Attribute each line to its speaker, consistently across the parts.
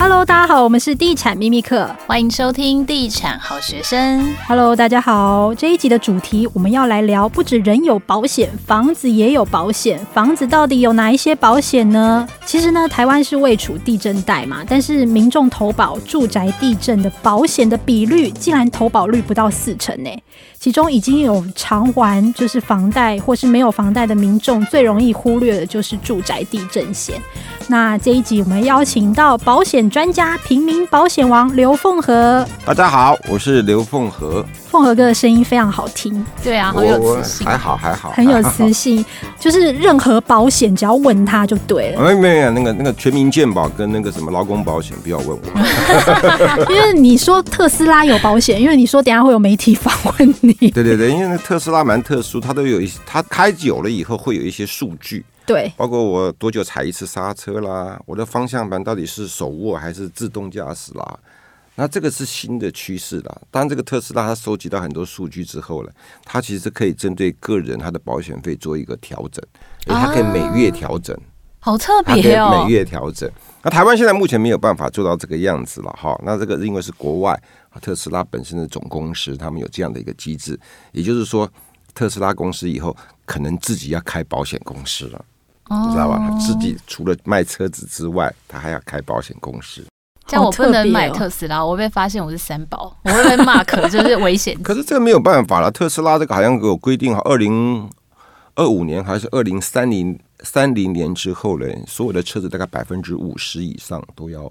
Speaker 1: Hello，大家好，我们是地产秘密课，
Speaker 2: 欢迎收听地产好学生。
Speaker 1: Hello，大家好，这一集的主题我们要来聊，不止人有保险，房子也有保险。房子到底有哪一些保险呢？其实呢，台湾是位处地震带嘛，但是民众投保住宅地震的保险的比率，竟然投保率不到四成呢。其中已经有偿还就是房贷或是没有房贷的民众，最容易忽略的就是住宅地震险。那这一集我们邀请到保险专家、平民保险王刘凤和。
Speaker 3: 大家好，我是刘凤和。
Speaker 1: 凤和哥的声音非常好听，
Speaker 2: 对啊，很有磁性，
Speaker 3: 还好还好，
Speaker 1: 很有磁性，就是任何保险只要问他就对了。
Speaker 3: 没有没有，那个那个全民健保跟那个什么劳工保险不要问我，
Speaker 1: 因为你说特斯拉有保险，因为你说等下会有媒体访问你。
Speaker 3: 对对对，因为那特斯拉蛮特殊，它都有一些，它开久了以后会有一些数据，
Speaker 1: 对，
Speaker 3: 包括我多久踩一次刹车啦，我的方向盘到底是手握还是自动驾驶啦。那这个是新的趋势啦。当然，这个特斯拉它收集到很多数据之后呢，它其实可以针对个人他的保险费做一个调整，它可以每月调整，
Speaker 2: 好特别哦，
Speaker 3: 每月调整。那台湾现在目前没有办法做到这个样子了哈。那这个因为是国外特斯拉本身的总公司，他们有这样的一个机制，也就是说，特斯拉公司以后可能自己要开保险公司了，你知道吧？他自己除了卖车子之外，他还要开保险公司。
Speaker 2: 这样我不能买特斯拉，我被发现我是三宝，我会被骂，可就是危险。
Speaker 3: 可是这个没有办法了，特斯拉这个好像给我规定，好，二零二五年还是二零三零三零年之后呢，所有的车子大概百分之五十以上都要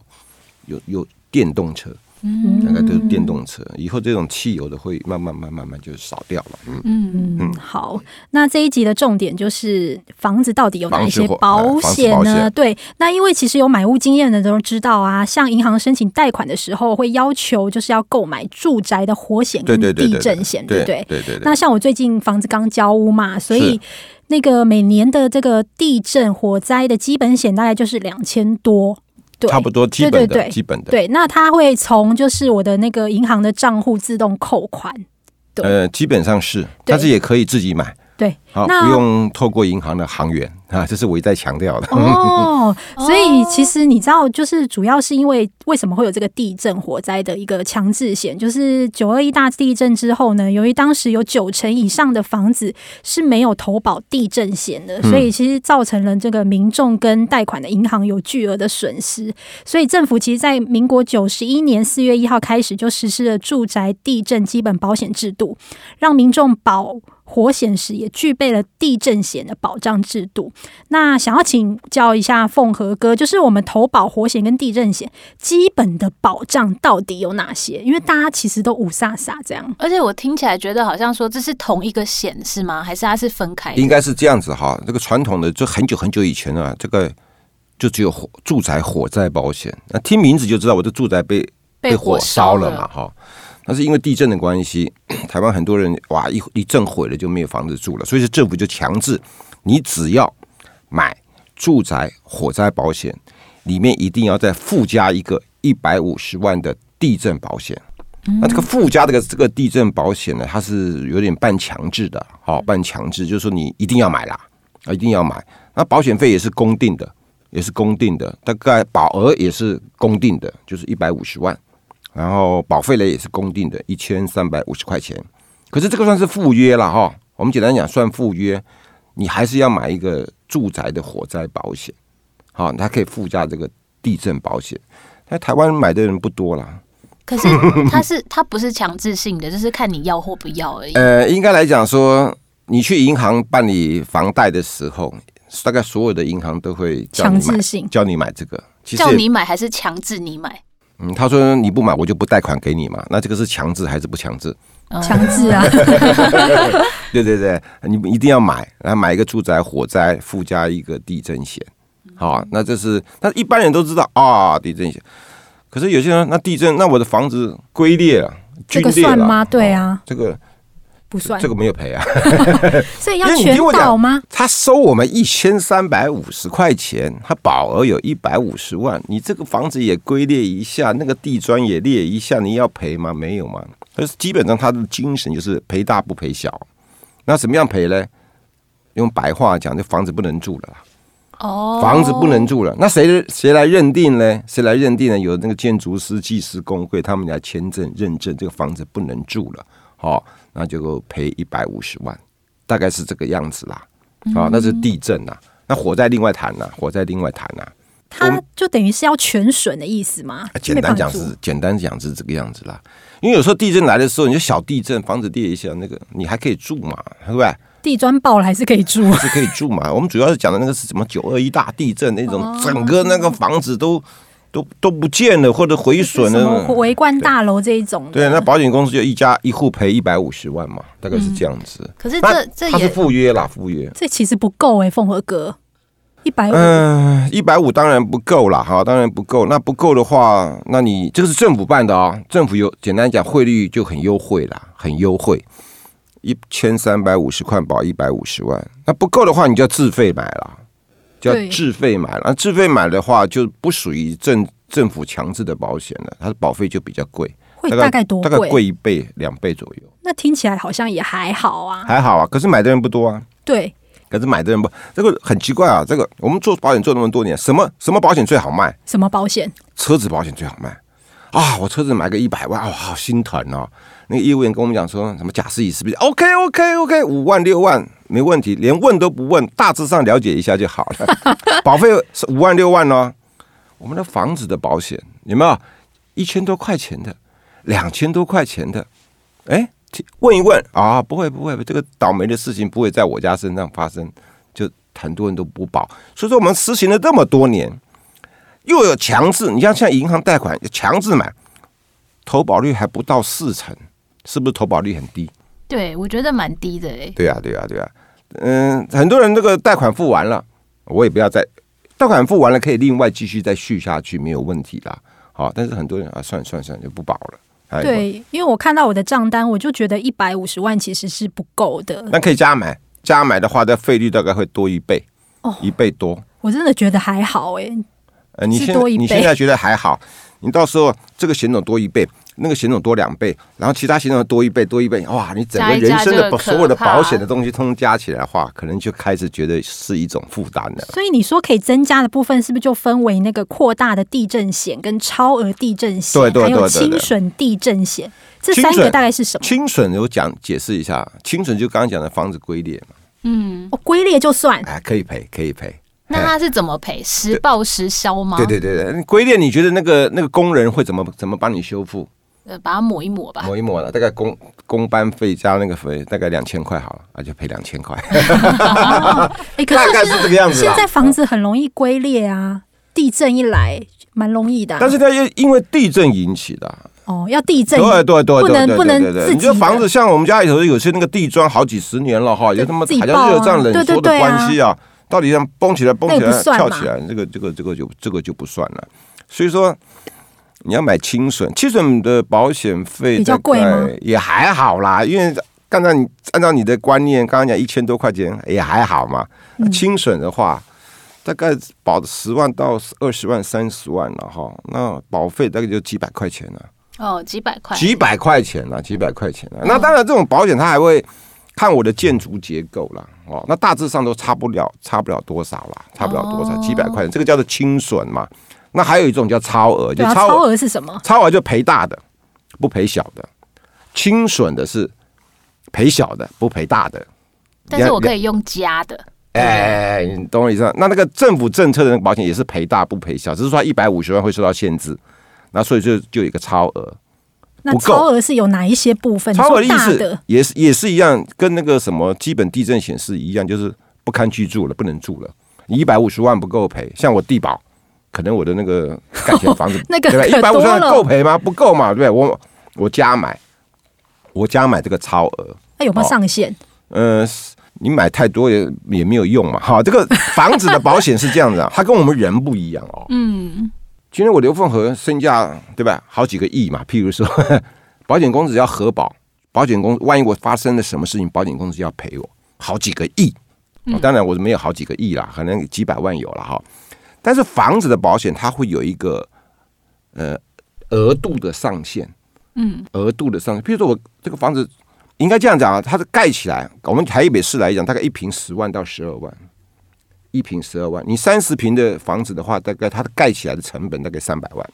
Speaker 3: 有有电动车。嗯，大概都是电动车，以后这种汽油的会慢慢、慢、慢慢就少掉了。嗯
Speaker 1: 嗯嗯，好，那这一集的重点就是房子到底有哪一些保险呢？对，那因为其实有买屋经验的都知道啊，向银行申请贷款的时候会要求就是要购买住宅的火险跟地震险，对不对？对对。那像我最近房子刚交屋嘛，所以那个每年的这个地震火灾的基本险大概就是两千多。对
Speaker 3: 差不多基本的，基本的。
Speaker 1: 对，那他会从就是我的那个银行的账户自动扣款。对，
Speaker 3: 呃，基本上是，但是也可以自己买。对，好，不用透过银行的行员 啊，这是我一再强调的。
Speaker 1: 哦，所以其实你知道，就是主要是因为为什么会有这个地震火灾的一个强制险，就是九二一大地震之后呢，由于当时有九成以上的房子是没有投保地震险的，所以其实造成了这个民众跟贷款的银行有巨额的损失。所以政府其实，在民国九十一年四月一号开始就实施了住宅地震基本保险制度，让民众保。火险时也具备了地震险的保障制度。那想要请教一下凤和哥，就是我们投保火险跟地震险基本的保障到底有哪些？因为大家其实都五煞煞这样。
Speaker 2: 而且我听起来觉得好像说这是同一个险是吗？还是它是分开？
Speaker 3: 应该是这样子哈。这个传统的就很久很久以前啊，这个就只有火住宅火灾保险。那听名字就知道我的住宅被被火烧了嘛哈。那是因为地震的关系，台湾很多人哇，一一震毁了就没有房子住了，所以是政府就强制你只要买住宅火灾保险，里面一定要再附加一个一百五十万的地震保险。那这个附加这个这个地震保险呢，它是有点半强制的，好，半强制就是说你一定要买啦，啊，一定要买。那保险费也是公定的，也是公定的，大概保额也是公定的，就是一百五十万。然后保费呢也是公定的，一千三百五十块钱。可是这个算是附约了哈。我们简单讲，算附约，你还是要买一个住宅的火灾保险，好，它可以附加这个地震保险。那台湾买的人不多啦。
Speaker 2: 可是 它是它不是强制性的，就是看你要或不要而已。
Speaker 3: 呃，应该来讲说，你去银行办理房贷的时候，大概所有的银行都会
Speaker 1: 强制性
Speaker 3: 叫你买这个，
Speaker 2: 叫你买还是强制你买？
Speaker 3: 嗯，他说你不买，我就不贷款给你嘛。那这个是强制还是不强制？
Speaker 1: 强制啊！
Speaker 3: 对对对，你一定要买，然后买一个住宅火灾附加一个地震险。好啊，那这是那一般人都知道啊，地震险。可是有些人，那地震，那我的房子龟裂了，
Speaker 1: 这个算吗？对啊，
Speaker 3: 这个。
Speaker 1: 不算，
Speaker 3: 这个没有赔啊，
Speaker 1: 所以要全保吗？
Speaker 3: 他收我们一千三百五十块钱，他保额有一百五十万，你这个房子也龟裂一下，那个地砖也裂一下，你要赔吗？没有吗？但是基本上他的精神就是赔大不赔小。那怎么样赔呢？用白话讲，这房子不能住了啦。哦，房子不能住了，那谁谁来认定呢？谁来认定呢？有那个建筑师、技师工会，他们来签证认证这个房子不能住了，好，那就赔一百五十万，大概是这个样子啦。啊，那是地震呐，那火灾另外谈呐，火灾另外谈呐。
Speaker 1: 它就等于是要全损的意思吗？
Speaker 3: 简单讲是，简单讲是这个样子啦。因为有时候地震来的时候，你就小地震，房子跌一下，那个你还可以住嘛，对不对？
Speaker 1: 地砖爆了还是可以住，
Speaker 3: 还是可以住嘛。我们主要是讲的那个是什么九二一大地震那种，整个那个房子都都都不见了或者毁损了，
Speaker 1: 维冠大楼这一种。
Speaker 3: 对，那保险公司就一家一户赔一百五十万嘛，大概是这样子。
Speaker 2: 可是这这
Speaker 3: 它是赴约啦，赴约。
Speaker 1: 这其实不够哎，凤和哥。一百五，
Speaker 3: 嗯，一百五当然不够啦，哈，当然不够。那不够的话，那你这个是政府办的啊、哦，政府有简单讲汇率就很优惠啦，很优惠，一千三百五十块保一百五十万。那不够的话，你就要自费买了，就要自费买了。那自费买的话，就不属于政政府强制的保险了，它的保费就比较贵，
Speaker 1: 会大概多？
Speaker 3: 大概贵一倍两倍左右。
Speaker 1: 那听起来好像也还好啊，
Speaker 3: 还好啊，可是买的人不多啊。
Speaker 1: 对。
Speaker 3: 可是买的人不，这个很奇怪啊。这个我们做保险做那么多年，什么什么保险最好卖？
Speaker 1: 什么保险？
Speaker 3: 车子保险最好卖啊！我车子买个一百万，哇，好心疼哦。那个业务员跟我们讲说什么假设乙是不是？OK OK OK，五万六万没问题，连问都不问，大致上了解一下就好了。保费是五万六万哦。我们的房子的保险有没有一千多块钱的，两千多块钱的？哎。问一问啊，不会不会，这个倒霉的事情不会在我家身上发生，就很多人都不保。所以说我们实行了这么多年，又有强制，你像像银行贷款强制买，投保率还不到四成，是不是投保率很低？
Speaker 2: 对，我觉得蛮低的哎。
Speaker 3: 对啊对啊对啊，嗯，很多人这个贷款付完了，我也不要再贷款付完了，可以另外继续再续下去，没有问题啦。好，但是很多人啊，算算算就不保了。
Speaker 1: 对，因为我看到我的账单，我就觉得一百五十万其实是不够的。
Speaker 3: 那可以加买，加买的话，的费率大概会多一倍，哦，一倍多。
Speaker 1: 我真的觉得还好哎。
Speaker 3: 呃，你现你现在觉得还好，你到时候这个险种多一倍。那个险种多两倍，然后其他险种多一倍多一倍，哇！你整个人生的所有的保险的东西，通通加起来的话，可能就开始觉得是一种负担了。
Speaker 1: 所以你说可以增加的部分，是不是就分为那个扩大的地震险、跟超额地震险，
Speaker 3: 对对对，
Speaker 1: 还有轻损地震险？这三个大概是什么？
Speaker 3: 清损有讲解释一下，清损就刚刚讲的房子龟裂嘛，
Speaker 1: 嗯，哦，龟裂就算，
Speaker 3: 哎，可以赔，可以赔。
Speaker 2: 那他是怎么赔？实报实销吗？
Speaker 3: 对对对对，龟裂你觉得那个那个工人会怎么怎么帮你修复？
Speaker 2: 呃，把它抹一抹吧，
Speaker 3: 抹一抹了，大概工工班费加那个费，大概两千块好了，啊就赔两千块。
Speaker 1: 哎，大概是这个样子。现在房子很容易龟裂啊，地震一来，蛮容易的、啊。
Speaker 3: 但是它又因为地震引起的。
Speaker 1: 哦，要地震，
Speaker 3: 对对对，
Speaker 1: 不能不能自己。
Speaker 3: 你这房子像我们家里头有些那个地砖好几十年了哈，有他妈好像是有这样冷缩的关系啊，到底这样崩起来蹦起来跳起来，这个这个这个就这个就不算了。所以说。你要买轻损，轻损的保险费
Speaker 1: 比较贵吗？
Speaker 3: 也还好啦，因为刚才你按照你的观念，刚刚讲一千多块钱也还好嘛。轻损的话，大概保十万到二十万、三十万了哈。那保费大概就几百块钱了。
Speaker 2: 哦，几百块，
Speaker 3: 几百块钱了，几百块钱了。那当然，这种保险它还会看我的建筑结构啦。哦。那大致上都差不了，差不了多少啦，差不了多少，几百块钱，这个叫做清损嘛。那还有一种叫超额，就超
Speaker 1: 超额是什么？
Speaker 3: 超额就赔大的，不赔小的；清损的是赔小的，不赔大的。
Speaker 2: 但是我可以用加的。
Speaker 3: 哎，你懂我意思？那那个政府政策的那个保险也是赔大不赔小，只是说一百五十万会受到限制。那所以就就有一个超额。
Speaker 1: 那超额是有哪一些部分？
Speaker 3: 超额的意思也是也是一样，跟那个什么基本地震显示一样，就是不堪居住了，不能住了。你一百五十万不够赔，像我地保。可能我的那个盖起来房子，
Speaker 1: 那个
Speaker 3: 对吧？一百五十万够赔吗？不够嘛，对不对？我我加买，我加买这个超额，
Speaker 1: 那有没有上限？
Speaker 3: 呃，你买太多也也没有用嘛。好，这个房子的保险是这样子啊，它跟我们人不一样哦。嗯，今天我刘凤和身价对吧？好几个亿嘛。譬如说，保险公司要核保，保险公司万一我发生了什么事情，保险公司要赔我好几个亿。当然我是没有好几个亿啦，可能几百万有了哈。但是房子的保险它会有一个呃额度的上限，嗯，额度的上限。譬如说我这个房子应该这样讲啊，它是盖起来，我们台北市来讲，大概一平十万到十二万，一平十二万。你三十平的房子的话，大概它的盖起来的成本大概三百万，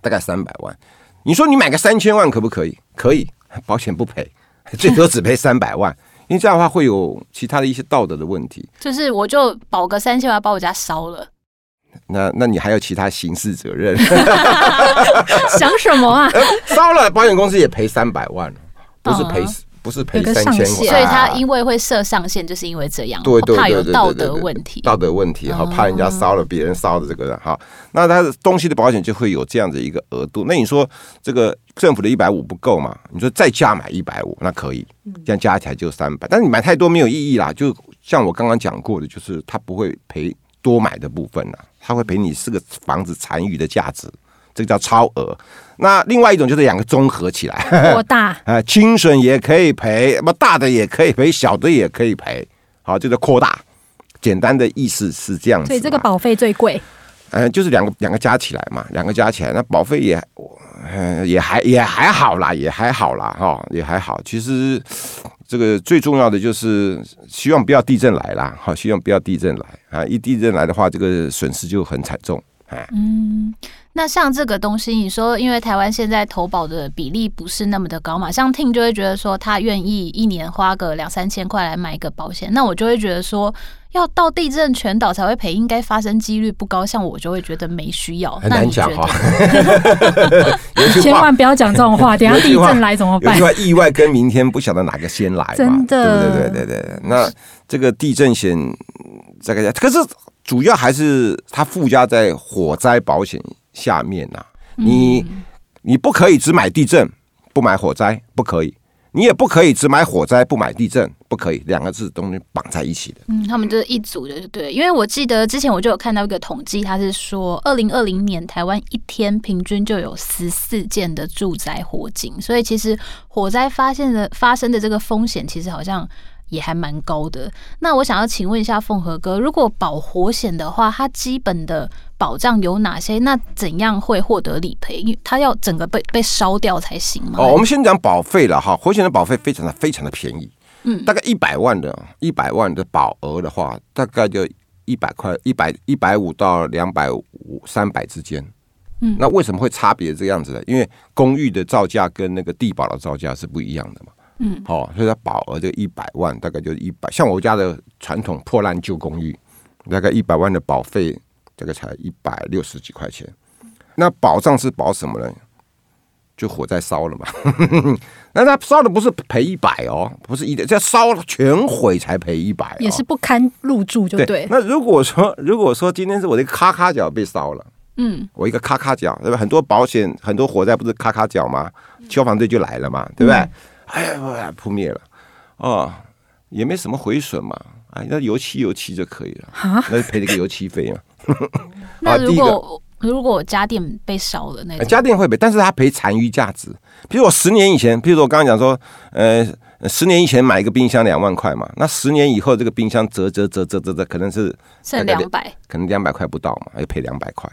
Speaker 3: 大概三百万。你说你买个三千万可不可以？可以，保险不赔，最多只赔三百万。因为这样的话会有其他的一些道德的问题。
Speaker 2: 就是我就保个三千万，把我家烧了。
Speaker 3: 那那你还有其他刑事责任？
Speaker 1: 想什么啊？
Speaker 3: 烧了，保险公司也赔三百万，不是赔死。不是赔三千万，
Speaker 2: 所以他因为会设上限，就是因为这样，对对，怕有道德问题，
Speaker 3: 道德问题哈，怕人家烧了别人烧的这个人哈，那他的东西的保险就会有这样的一个额度。那你说这个政府的一百五不够嘛？你说再加买一百五，那可以，这样加起来就三百。但是你买太多没有意义啦，就像我刚刚讲过的，就是他不会赔多买的部分啦，他会赔你是个房子残余的价值。这个叫超额，那另外一种就是两个综合起来，
Speaker 1: 多 大？
Speaker 3: 啊，轻损也可以赔，那么大的也可以赔，小的也可以赔，好，这个扩大。简单的意思是这样子。
Speaker 1: 所以这个保费最贵。
Speaker 3: 嗯，就是两个两个加起来嘛，两个加起来，那保费也，嗯，也还也还好啦，也还好啦，哈，也还好。其实这个最重要的就是希望不要地震来啦，好，希望不要地震来啊，一地震来的话，这个损失就很惨重。
Speaker 2: 嗯，那像这个东西，你说因为台湾现在投保的比例不是那么的高嘛，像 Tim 就会觉得说他愿意一年花个两三千块来买一个保险，那我就会觉得说要到地震全岛才会赔，应该发生几率不高，像我就会觉得没需要。
Speaker 3: 很难讲哈，
Speaker 1: 千万不要讲这种话，等下地震来怎么办？
Speaker 3: 有句话，意外跟明天不晓得哪个先来嘛，
Speaker 1: 真的，
Speaker 3: 对对对对对。那这个地震险这个可是。主要还是它附加在火灾保险下面呐、啊，你你不可以只买地震不买火灾，不可以，你也不可以只买火灾不买地震，不可以，两个字都是绑在一起的。
Speaker 2: 嗯，他们就是一组的，对。因为我记得之前我就有看到一个统计，他是说二零二零年台湾一天平均就有十四件的住宅火警，所以其实火灾发现的发生的这个风险，其实好像。也还蛮高的。那我想要请问一下凤和哥，如果保火险的话，它基本的保障有哪些？那怎样会获得理赔？因为它要整个被被烧掉才行吗？
Speaker 3: 哦，我们先讲保费了哈。火险的保费非常的非常的便宜，嗯，大概一百万的一百万的保额的话，大概就一百块，一百一百五到两百五三百之间。嗯，那为什么会差别这样子呢？因为公寓的造价跟那个地保的造价是不一样的嘛。嗯，好，所以它保额就一百万，大概就一百。像我家的传统破烂旧公寓，大概一百万的保费，这个才一百六十几块钱。那保障是保什么呢？就火灾烧了嘛。那他烧的不是赔一百哦，不是一点，这烧了全毁才赔一百，
Speaker 1: 也是不堪入住就对，对。
Speaker 3: 那如果说如果说今天是我的咔咔角被烧了，嗯，我一个咔咔角，对吧？很多保险很多火灾不是咔咔角吗？消防队就来了嘛，对不对？嗯哎呀，扑灭了，哦，也没什么毁损嘛，哎，那油漆油漆就可以了，哈？那就赔了个油漆费嘛。
Speaker 2: 那 如果如果家电被烧了，那
Speaker 3: 家电会赔，但是他赔残余价值。比如我十年以前，比如说我刚刚讲说，呃，十年以前买一个冰箱两万块嘛，那十年以后这个冰箱折折折折折折，可能是
Speaker 2: 剩两百，
Speaker 3: 可能两百块不到嘛，要赔两百块。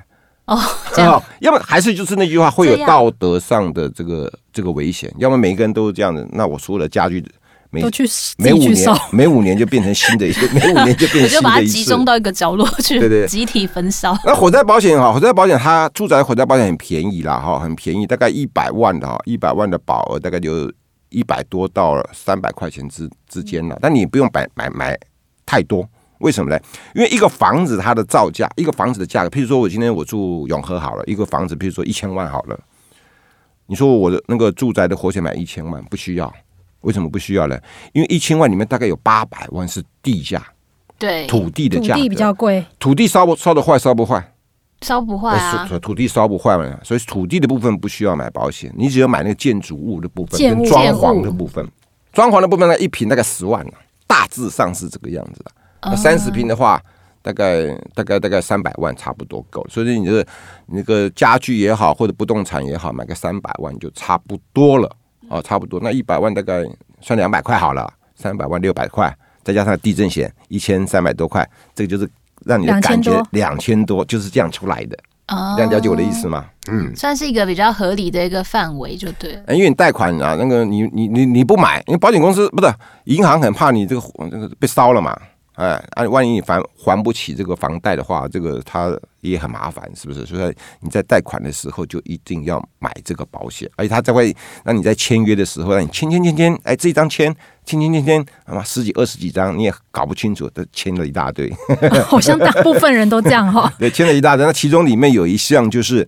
Speaker 2: 哦，这样，
Speaker 3: 要么还是就是那句话，会有道德上的这个这个危险。要么每个人都是这样的，那我所有的家具每
Speaker 1: 都去
Speaker 3: 每五年每五年就变成新的一个，每五年就变成新的一，我就把它
Speaker 2: 集中到一个角落去，对对，集体焚烧。
Speaker 3: 那火灾保险哈，火灾保险它住宅火灾保险很便宜啦哈，很便宜，大概一百万的哈，一百万的保额大概就一百多到三百块钱之之间了，但你不用买买买太多。为什么呢？因为一个房子它的造价，一个房子的价格，譬如说我今天我住永和好了，一个房子，譬如说一千万好了，你说我的那个住宅的火险买一千万不需要，为什么不需要呢？因为一千万里面大概有八百万是地价，
Speaker 2: 对，
Speaker 3: 土地的
Speaker 1: 价地比较贵，
Speaker 3: 土地烧不烧得坏？烧不坏？
Speaker 2: 烧不坏啊，
Speaker 3: 土地烧不坏嘛，所以土地的部分不需要买保险，你只要买那个建筑物的部分跟装潢的部分，装潢的部分呢，一平大概十万，大致上是这个样子的。那三十平的话，大概大概大概三百万差不多够，所以你这个那个家具也好，或者不动产也好，买个三百万就差不多了啊，差不多。那一百万大概算两百块好了，三百万六百块，再加上地震险一千三百多块，这个就是让你的感觉两千多就是这样出来的。哦，这样了解我的意思吗？嗯，
Speaker 2: 算是一个比较合理的一个范围，就对。
Speaker 3: 因为你贷款啊，那个你你你你不买，因为保险公司不是银行很怕你这个那个被烧了嘛。哎，啊，万一你还还不起这个房贷的话，这个他也很麻烦，是不是？所以你在贷款的时候就一定要买这个保险，而且他才会让你在签约的时候让你签签签签，哎，这一张签签签签签，十几二十几张你也搞不清楚，都签了一大堆。
Speaker 1: 好像大部分人都这样哈。
Speaker 3: 对，签了一大堆，那其中里面有一项就是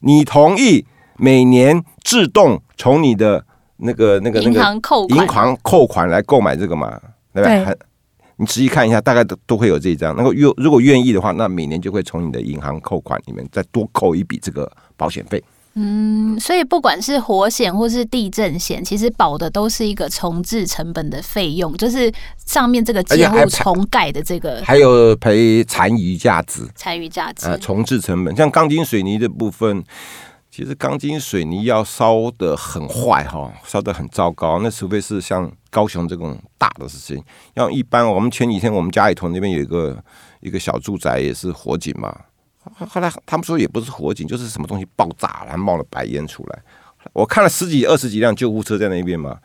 Speaker 3: 你同意每年自动从你的那个那个那个银行扣银行扣款来购买这个嘛，对不对？你仔细看一下，大概都都会有这一张。那个愿如果愿意的话，那每年就会从你的银行扣款里面再多扣一笔这个保险费。
Speaker 2: 嗯，所以不管是火险或是地震险，其实保的都是一个重置成本的费用，就是上面这个建物重盖的这个，
Speaker 3: 还有赔残余价值，
Speaker 2: 残余价值
Speaker 3: 呃，重置成本，像钢筋水泥的部分。其实钢筋水泥要烧得很坏哈，烧得很糟糕。那除非是像高雄这种大的事情，要一般我们前几天我们家里头那边有一个一个小住宅也是火警嘛，后来他们说也不是火警，就是什么东西爆炸，然后冒了白烟出来。我看了十几二十几辆救护车在那边嘛，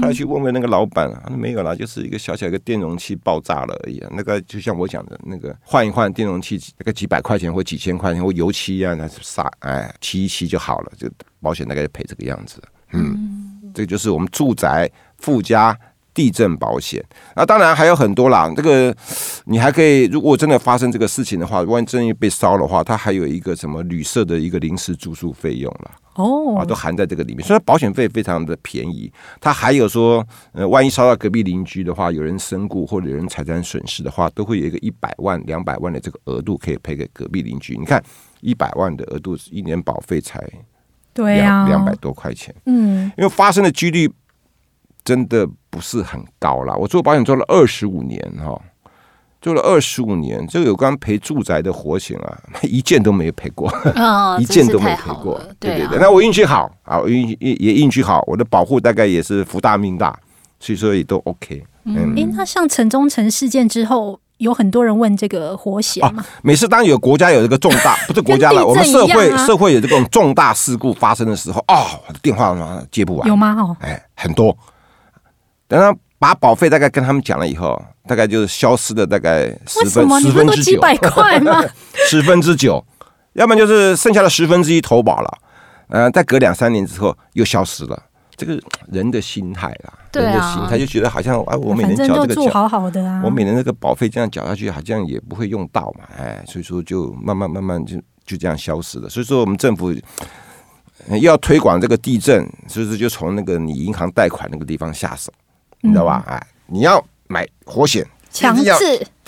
Speaker 3: 后来去问问那个老板，他说没有啦，就是一个小小一个电容器爆炸了而已。那个就像我讲的那个换一换电容器，那个几百块钱或几千块钱或油漆啊，那是啥？哎，漆一漆就好了，就保险大概就赔这个样子。嗯，这个就是我们住宅附加地震保险。那当然还有很多啦，这个你还可以，如果真的发生这个事情的话，万一真的被烧的话，它还有一个什么旅社的一个临时住宿费用了。哦，啊，都含在这个里面，所以保险费非常的便宜。它还有说，呃，万一烧到隔壁邻居的话，有人身故或者有人财产损失的话，都会有一个一百万、两百万的这个额度可以赔给隔壁邻居。你看，一百万的额度，一年保费才
Speaker 1: 对呀，
Speaker 3: 两百多块钱。
Speaker 1: 嗯，
Speaker 3: 因为发生的几率真的不是很高啦。我做保险做了二十五年哈。做了二十五年，这个有关赔住宅的火险啊，一件都没有赔过，哦、一件都没赔过。对对对，那我运气好啊，我运也也运气好，我的保护大概也是福大命大，所以说也都 OK。
Speaker 1: 嗯，哎，那像城中城事件之后，有很多人问这个火险？
Speaker 3: 每次当有国家有这个重大，不是国家了，啊、我们社会社会有这种重大事故发生的时候，哦，我的电话接不完，
Speaker 1: 有吗？哦，
Speaker 3: 哎，很多。等他把保费大概跟他们讲了以后。大概就是消失的大概十分十分之九，
Speaker 1: 几百块吗？
Speaker 3: 十分之九，要不然就是剩下的十分之一投保了，呃，再隔两三年之后又消失了。这个人的心态啦，人的心态就觉得好像哎，我每年交这个缴
Speaker 1: 好好的啊，
Speaker 3: 我每年那个保费这样缴下去，好像也不会用到嘛，哎，所以说就慢慢慢慢就就这样消失了。所以说我们政府要推广这个地震，所以说就从那个你银行贷款那个地方下手，你知道吧？哎，你要。买火险，
Speaker 1: 强制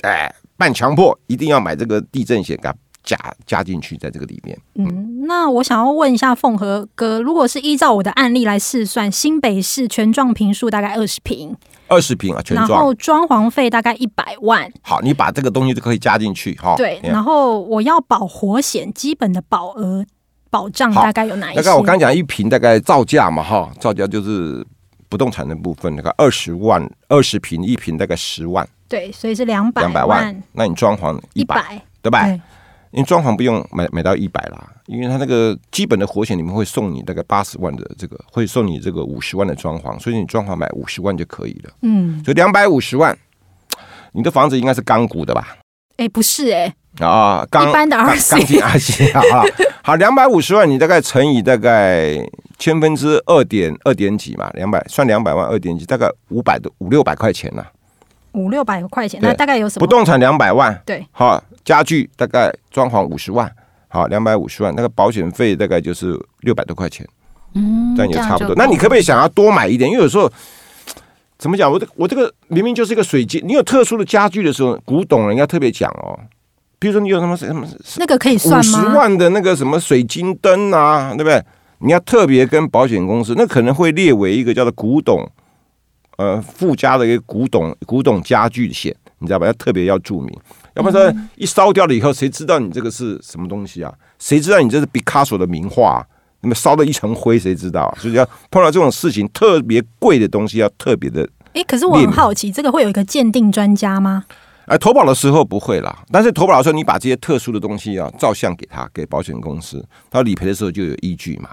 Speaker 3: 哎，半强迫一定要买这个地震险，给它加加进去，在这个里面。
Speaker 1: 嗯，那我想要问一下凤和哥，如果是依照我的案例来试算，新北市全幢平数大概二十平，
Speaker 3: 二十平啊，全幢，
Speaker 1: 然后装潢费大概一百万。
Speaker 3: 好，你把这个东西都可以加进去哈。
Speaker 1: 对，然后我要保火险，基本的保额保障大概有哪一些？
Speaker 3: 大概我刚讲一平大概造价嘛，哈，造价就是。不动产的部分，那个二十万，二十平一平大概十万，
Speaker 1: 对，所以是两百
Speaker 3: 两百万。那你装潢一百，对吧？因为装潢不用买买到一百啦，因为它那个基本的活险里面会送你大概八十万的这个，会送你这个五十万的装潢，所以你装潢买五十万就可以了。嗯，所以两百五十万，你的房子应该是钢骨的吧？
Speaker 1: 哎、欸，不是哎、欸，
Speaker 3: 啊，钢
Speaker 1: 一般的 RC，
Speaker 3: 钢筋二 c 啊，好，两百五十万，你大概乘以大概。千分之二点二点几嘛，两百算两百万，二点几，大概五百多五六百块钱呐、啊，
Speaker 1: 五六百块钱，那大概有什么？
Speaker 3: 不动产两百万，
Speaker 1: 对，
Speaker 3: 好，家具大概装潢五十万，好，两百五十万，那个保险费大概就是六百多块钱，嗯，这样也差不多。那你可不可以想要多买一点？因为有时候怎么讲，我这我这个明明就是一个水晶，你有特殊的家具的时候，古董人要特别讲哦。比如说你有什么什么
Speaker 1: 那个可以算吗？五
Speaker 3: 十万的那个什么水晶灯啊，对不对？你要特别跟保险公司，那可能会列为一个叫做古董，呃，附加的一个古董古董家具险，你知道吧？要特别要注明，要不然说一烧掉了以后，谁知道你这个是什么东西啊？谁知道你这是毕卡索的名画？那么烧了一层灰，谁知道啊？所以要碰到这种事情，特别贵的东西要特别的。
Speaker 1: 哎、欸，可是我很好奇，这个会有一个鉴定专家吗？
Speaker 3: 哎、呃，投保的时候不会啦，但是投保的时候，你把这些特殊的东西啊照相给他，给保险公司，他理赔的时候就有依据嘛。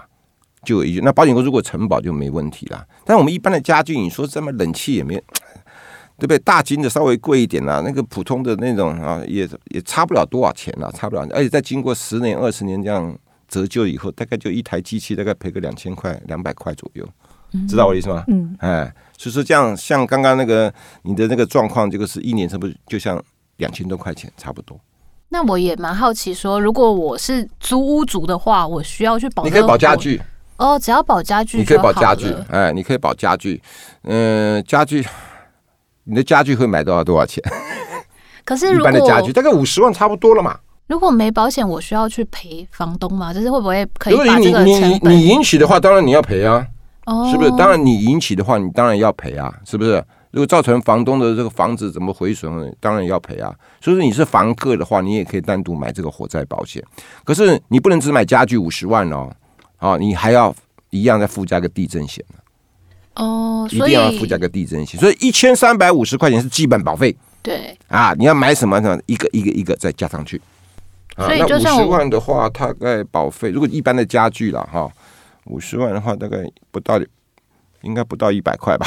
Speaker 3: 就有一句，那保险公司如果承保就没问题了。但我们一般的家具，你说这么冷气也没，对不对？大金的稍微贵一点啦，那个普通的那种啊，也也差不了多少钱啦，差不了。而且在经过十年、二十年这样折旧以后，大概就一台机器大概赔个两千块、两百块左右，知道我的意思吗？嗯，哎，所以说这样像刚刚那个你的那个状况，这个是一年是不是就像两千多块钱差不多。
Speaker 2: 那我也蛮好奇说，说如果我是租屋族的话，我需要去保？
Speaker 3: 你可以保家具。
Speaker 2: 哦，只要保家具，
Speaker 3: 你可以保家具，哎，你可以保家具，嗯、呃，家具，你的家具会买多少多少钱？
Speaker 2: 可是如果
Speaker 3: 一般的家具大概五十万差不多了嘛。
Speaker 2: 如果没保险，我需要去赔房东吗？就是会不会可以把这个
Speaker 3: 你你你引起的话，当然你要赔啊，哦，是不是？当然你引起的话，你当然要赔啊，是不是？如果造成房东的这个房子怎么毁损，当然要赔啊。所以说你是房客的话，你也可以单独买这个火灾保险。可是你不能只买家具五十万哦。哦，你还要一样再附加个地震险
Speaker 2: 哦，
Speaker 3: 一定要附加个地震险，所以一千三百五十块钱是基本保费。
Speaker 2: 对
Speaker 3: 啊，你要买什么什么，一个一个一个再加上去。啊，那五十万的话，大概保费，如果一般的家具了哈，五十万的话，大概不到，应该不到一百块吧。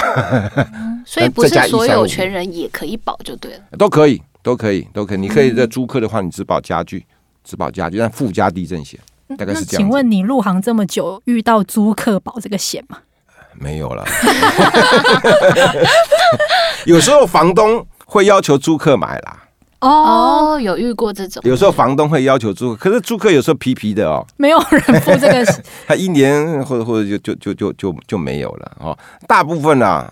Speaker 2: 嗯，所以不是所有权人也可以保就对了。
Speaker 3: 都可以，都可以，都可以。你可以在租客的话，你只保家具，只保家具，但附加地震险。大概是这样。
Speaker 1: 请问你入行这么久，遇到租客保这个险吗？
Speaker 3: 没有了。有时候房东会要求租客买啦。
Speaker 2: 哦，有遇过这种。
Speaker 3: 有时候房东会要求租客，可是租客有时候皮皮的哦，
Speaker 1: 没有人付这个，
Speaker 3: 他一年或者或者就就就就就就没有了哦。大部分啊，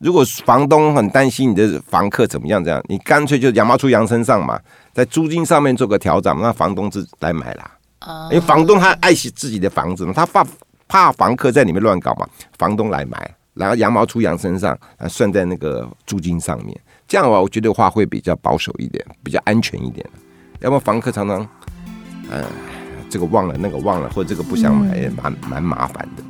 Speaker 3: 如果房东很担心你的房客怎么样，这样你干脆就羊毛出羊身上嘛，在租金上面做个调整，让房东自己来买啦。因为房东他爱惜自己的房子嘛，他怕怕房客在里面乱搞嘛，房东来买，然后羊毛出羊身上，算在那个租金上面，这样的话，我觉得话会比较保守一点，比较安全一点。要么房客常常，呃，这个忘了那个忘了，或者这个不想买，也蛮蛮麻烦的。